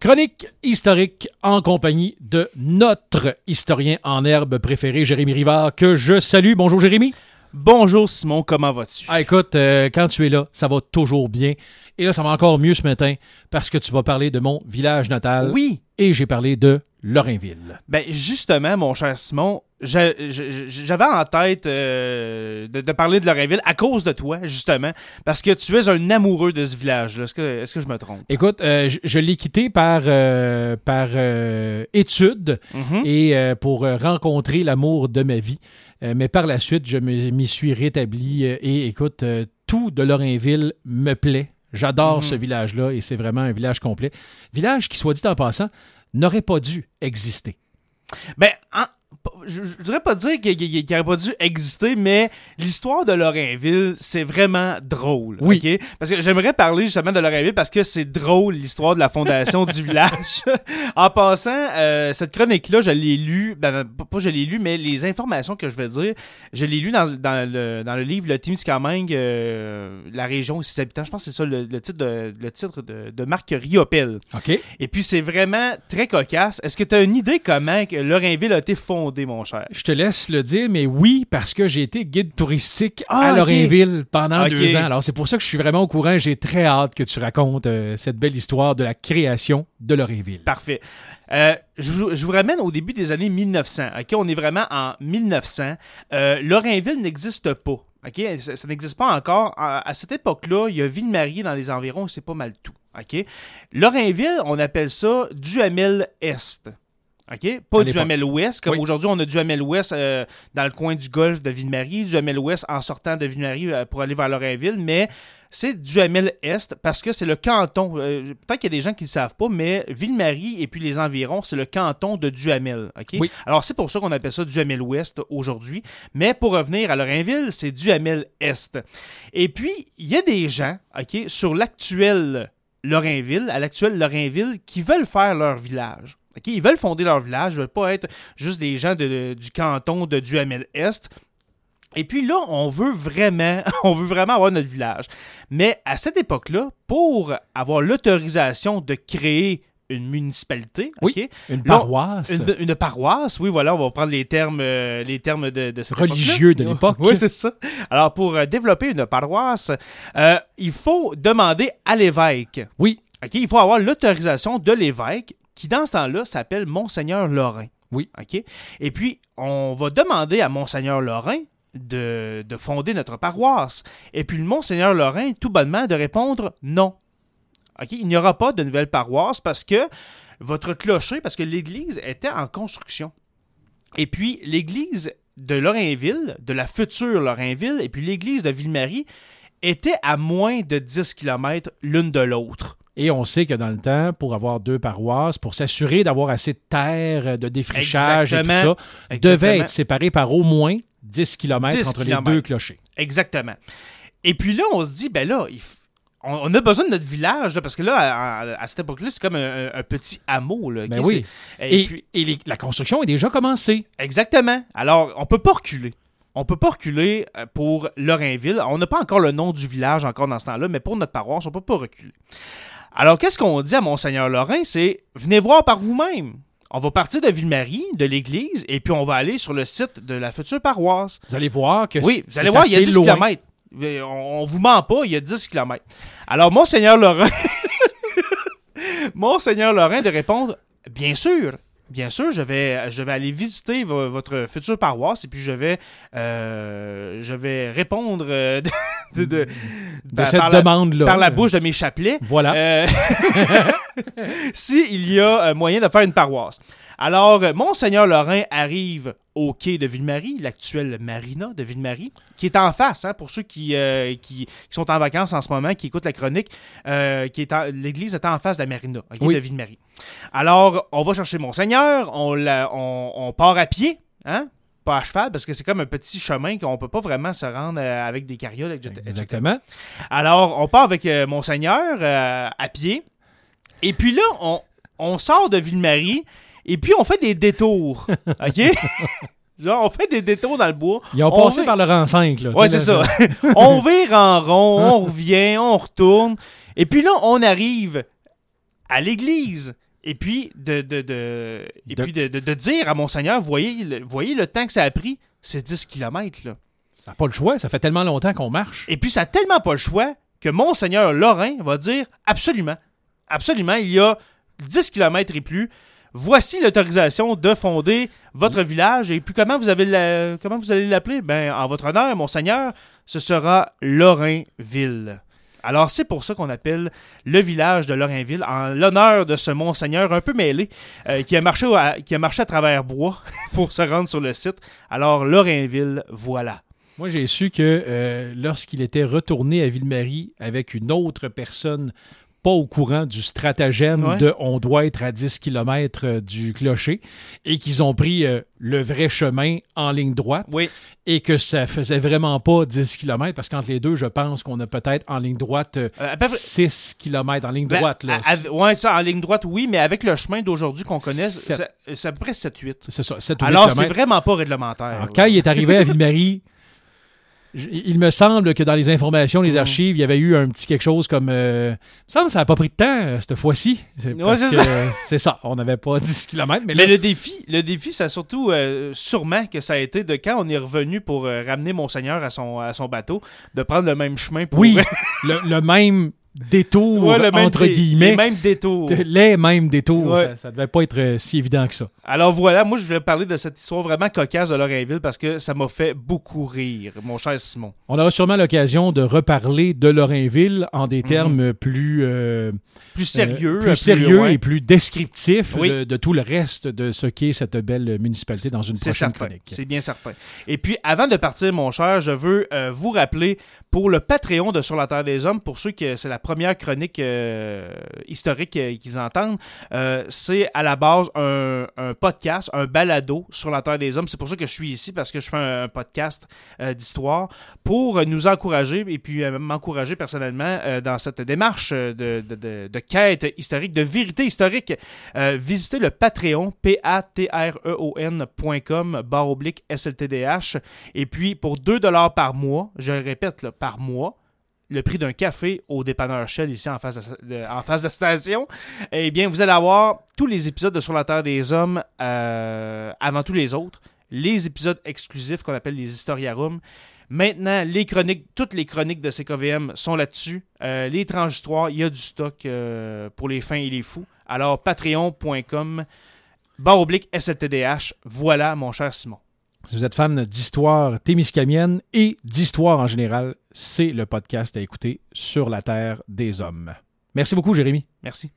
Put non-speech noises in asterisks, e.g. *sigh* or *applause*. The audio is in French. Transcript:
Chronique historique en compagnie de notre historien en herbe préféré, Jérémy Rivard, que je salue. Bonjour Jérémy. Bonjour Simon, comment vas-tu? Ah, écoute, euh, quand tu es là, ça va toujours bien. Et là, ça va encore mieux ce matin parce que tu vas parler de mon village natal. Oui. Et j'ai parlé de Lorrainville. Ben justement, mon cher Simon, j'a- j'a- j'avais en tête euh, de, de parler de Lorrainville à cause de toi, justement, parce que tu es un amoureux de ce village-là. Est-ce que, je me trompe? Écoute, euh, je, je l'ai quitté par, euh, par étude Mhm. et pour rencontrer l'amour de ma vie. Mais par la suite, je me- m'y suis rétabli et écoute, tout de Lorrainville me plaît. J'adore Mhm. ce village-là et c'est vraiment un village complet. Village qui, soit dit en passant, n'aurait pas dû exister. Ben, en- je, je voudrais pas dire qu'il qu'il- qu'il aurait pas dû exister, mais l'histoire de Lorrainville, c'est vraiment drôle. Oui. ok? Parce que j'aimerais parler justement de Lorrainville parce que c'est drôle l'histoire de la fondation du *laughs* village. en passant, euh, cette chronique-là, je l'ai lue, ben, pas je l'ai lue, mais les informations que je vais dire, je l'ai lue dans, dans le, dans le livre Le Témiscamingue, euh, la région et ses habitants. Je pense que c'est ça le, le titre, de, le titre de, de Marc Riopel. OK? Et puis c'est vraiment très cocasse. Est-ce que tu as une idée comment que Lorrainville a été fondée, mon cher? Je te laisse le dire, mais oui, parce que j'ai été guide touristique Ah, à ok. Lorrainville pendant deux ans. Alors, c'est pour ça que je suis vraiment au courant. J'ai très hâte que tu racontes euh, cette belle histoire de la création de Lorrainville. Parfait. Euh, je, vous, je vous ramène au début des années 1900. Ok, on est vraiment en 1900. Euh, Lorrainville n'existe pas. Ok, ça, ça n'existe pas encore. À, à cette époque-là, il y a Ville-Marie dans les environs, c'est pas mal tout. Ok, Lorrainville, on appelle ça Duhamel Est. OK? Pas l'époque. Duhamel Ouest, comme Oui. aujourd'hui on a Duhamel Ouest euh, dans le coin du golfe de Ville-Marie, Duhamel Ouest en sortant de Ville-Marie euh, pour aller vers Lorrainville, mais c'est Duhamel Est parce que c'est le canton. euh, Peut-être qu'il y a des gens qui ne le savent pas, mais Ville-Marie et puis les environs, c'est le canton de Duhamel. OK? Oui. Alors c'est pour ça qu'on appelle ça Duhamel Ouest aujourd'hui. Mais pour revenir à Lorrainville, c'est Duhamel Est. Et puis, il y a des gens, OK, sur l'actuel Lorrainville, à l'actuel Lorrainville, qui veulent faire leur village. Ils veulent fonder leur village, ils veulent pas être juste des gens de- du canton de Duhamel-Est. Et puis là, on veut vraiment, *laughs* on veut vraiment avoir notre village. Mais à cette époque-là, pour avoir l'autorisation de créer une municipalité, Oui? Une Là, paroisse. Une, une paroisse, oui, voilà, on va prendre les termes, euh, les termes de, de cette Religieux de l'époque. Oui, c'est ça. Alors, pour euh, développer une paroisse, euh, il faut demander à l'évêque. Oui, OK, il faut avoir l'autorisation de l'évêque, qui dans ce temps-là s'appelle Monseigneur Lorrain. Oui. OK? Et puis, on va demander à Monseigneur Lorrain de, de fonder notre paroisse. Et puis, le Monseigneur Lorrain, tout bonnement, de répondre non. OK? Il n'y aura pas de nouvelle paroisse parce que votre clocher, parce que l'église était en construction. Et puis, l'église de Lorrainville, de la future Lorrainville, et puis l'église de Ville-Marie étaient à moins de 10 km l'une de l'autre. Et on sait que dans le temps, pour avoir deux paroisses, pour s'assurer d'avoir assez de terre, de défrichage et tout ça, Exactement. être séparés par au moins 10 km 10 entre les deux clochers. Exactement. Et puis là, on se dit, ben là, il on, a besoin de notre village, là, parce que là, à, cette époque-là, c'est comme un, petit hameau. Là, Ben oui. Et, Et, puis, et les- la construction est déjà commencée. exactement. Alors, on peut pas reculer. On peut pas reculer euh, pour Lorrainville. On n'a pas encore le nom du village encore dans ce temps-là, mais pour notre paroisse, on peut pas reculer. Alors, qu'est-ce qu'on dit à Monseigneur Lorrain? C'est venez voir par vous-même. On va partir de Ville-Marie, de l'église, et puis on va aller sur le site de la future paroisse. Vous allez voir que Oui, vous allez voir, il y a assez 10 loin. km. On, on vous ment pas, il y a 10 km. Alors, Monseigneur Lorrain, *laughs* Monseigneur Lorrain de répondre Bien sûr, bien sûr, je vais, je vais aller visiter vo- votre future paroisse et puis je vais, euh, je vais répondre euh, de, de- de- de par- cette par la- demande-là. par la bouche de mes chapelets. Voilà. Euh, *laughs* *laughs* S'il y a euh, moyen de faire une paroisse. Alors, euh, Monseigneur Lorrain arrive au quai de Ville-Marie, l'actuelle marina de Ville-Marie, qui est en face, hein, pour ceux qui, euh, qui, qui sont en vacances en ce moment, qui écoutent la chronique, euh, qui est l'église est en face de la marina, Oui. de Ville-Marie. Alors, on va chercher Monseigneur, on, la- on, on part à pied, hein, pas à cheval, parce que c'est comme un petit chemin qu'on peut pas vraiment se rendre euh, avec des carrioles, etc. Exactement. Alors, on part avec euh, Monseigneur euh, à pied. Et puis là, on, on sort de Ville-Marie et puis on fait des détours. *laughs* OK? Genre, on fait des détours dans le bois. Ils ont On passé par le rang 5. Là, Ouais, c'est ça. *laughs* on vire en rond, on *laughs* revient, on retourne. Et puis là, on arrive à l'église. Et puis, de, de, de- et De- puis de, de- de dire à Monseigneur, voyez le, voyez le temps que ça a pris, c'est 10 km. Là. Ça n'a pas le choix, ça fait tellement longtemps qu'on marche. Et puis, ça n'a tellement pas le choix que Monseigneur Lorrain va dire absolument, absolument, il y a 10 km et plus. Voici l'autorisation de fonder votre village. Et puis, comment vous, avez la- comment vous allez l'appeler? Ben, en votre honneur, Monseigneur, ce sera Lorrainville. Alors, c'est pour ça qu'on appelle le village de Lorrainville, en l'honneur de ce monseigneur un peu mêlé, euh, qui, a marché à, travers bois *laughs* pour se rendre sur le site. Alors, Lorrainville, voilà. Moi, j'ai su que euh, lorsqu'il était retourné à Ville-Marie avec une autre personne pas au courant du stratagème Ouais. de on doit être à 10 km du clocher et qu'ils ont pris euh, le vrai chemin en ligne droite Oui, et que ça faisait vraiment pas 10 km parce qu'entre les deux, je pense qu'on a peut-être en ligne droite euh, Euh, peu 6 km en ligne Ben, droite. Là. à- à- ouais, ça, en ligne droite, oui, mais avec le chemin d'aujourd'hui qu'on connaît, c'est à peu près 7-8. C'est ça, 7 ou 8 Alors, c'est vraiment pas réglementaire. Alors, là. quand il est arrivé à Ville-Marie, *laughs* il me semble que dans les informations, les archives, il y avait eu un petit quelque chose comme. euh, il me semble que ça n'a pas pris de temps euh, cette fois-ci. C'est Ouais, ça. euh, *laughs* c'est ça. On n'avait pas *laughs* 10 km, mais, le défi, le défi, c'est surtout euh, sûrement que ça a été de quand on est revenu pour ramener Monseigneur à son, à son bateau, de prendre le même chemin pour. oui, le, le même détour, Ouais, le même entre guillemets. Les mêmes détours. les mêmes détours. Ouais. Ça, ça devait pas être euh, si évident que ça. Alors voilà, moi je voulais parler de cette histoire vraiment cocasse de Lorrainville parce que ça m'a fait beaucoup rire, mon cher Simon. On aura sûrement l'occasion de reparler de Lorrainville en des Mhm. termes plus. euh, Plus sérieux. Euh, plus euh, sérieux et plus descriptif Oui. de, de tout le reste de ce qu'est cette belle municipalité dans une prochaine certain, chronique. c'est bien certain. Et puis, avant de partir, mon cher, je veux euh, vous rappeler pour le Patreon de Sur la Terre des Hommes, pour ceux que c'est la première chronique euh, historique euh, qu'ils entendent, euh, c'est à la base un, podcast, un balado sur la Terre des Hommes. C'est pour ça que je suis ici, parce que je fais un, podcast d'histoire pour nous encourager et puis m'encourager personnellement dans cette démarche de, quête historique, de vérité historique. Visitez le Patreon, P-A-T-R-E-O-N.com, barre oblique SLTDH. Et puis, pour 2 par mois, je le répète, par mois, le prix d'un café au dépanneur Shell ici en face de, en face de la station, eh bien, vous allez avoir tous les épisodes de Sur la Terre des Hommes euh, avant tous les autres. Les épisodes exclusifs qu'on appelle les Historiarums. Maintenant, les chroniques, toutes les chroniques de CKVM sont là-dessus. Euh, les transitoires, il y a du stock euh, pour les fins et les fous. Alors, patreon.com, barre oblique SLTDH. Voilà, mon cher Simon. Si vous êtes fan d'histoire témiscamienne et d'histoire en général, c'est le podcast à écouter sur la Terre des Hommes. Merci beaucoup, Jérémy. Merci.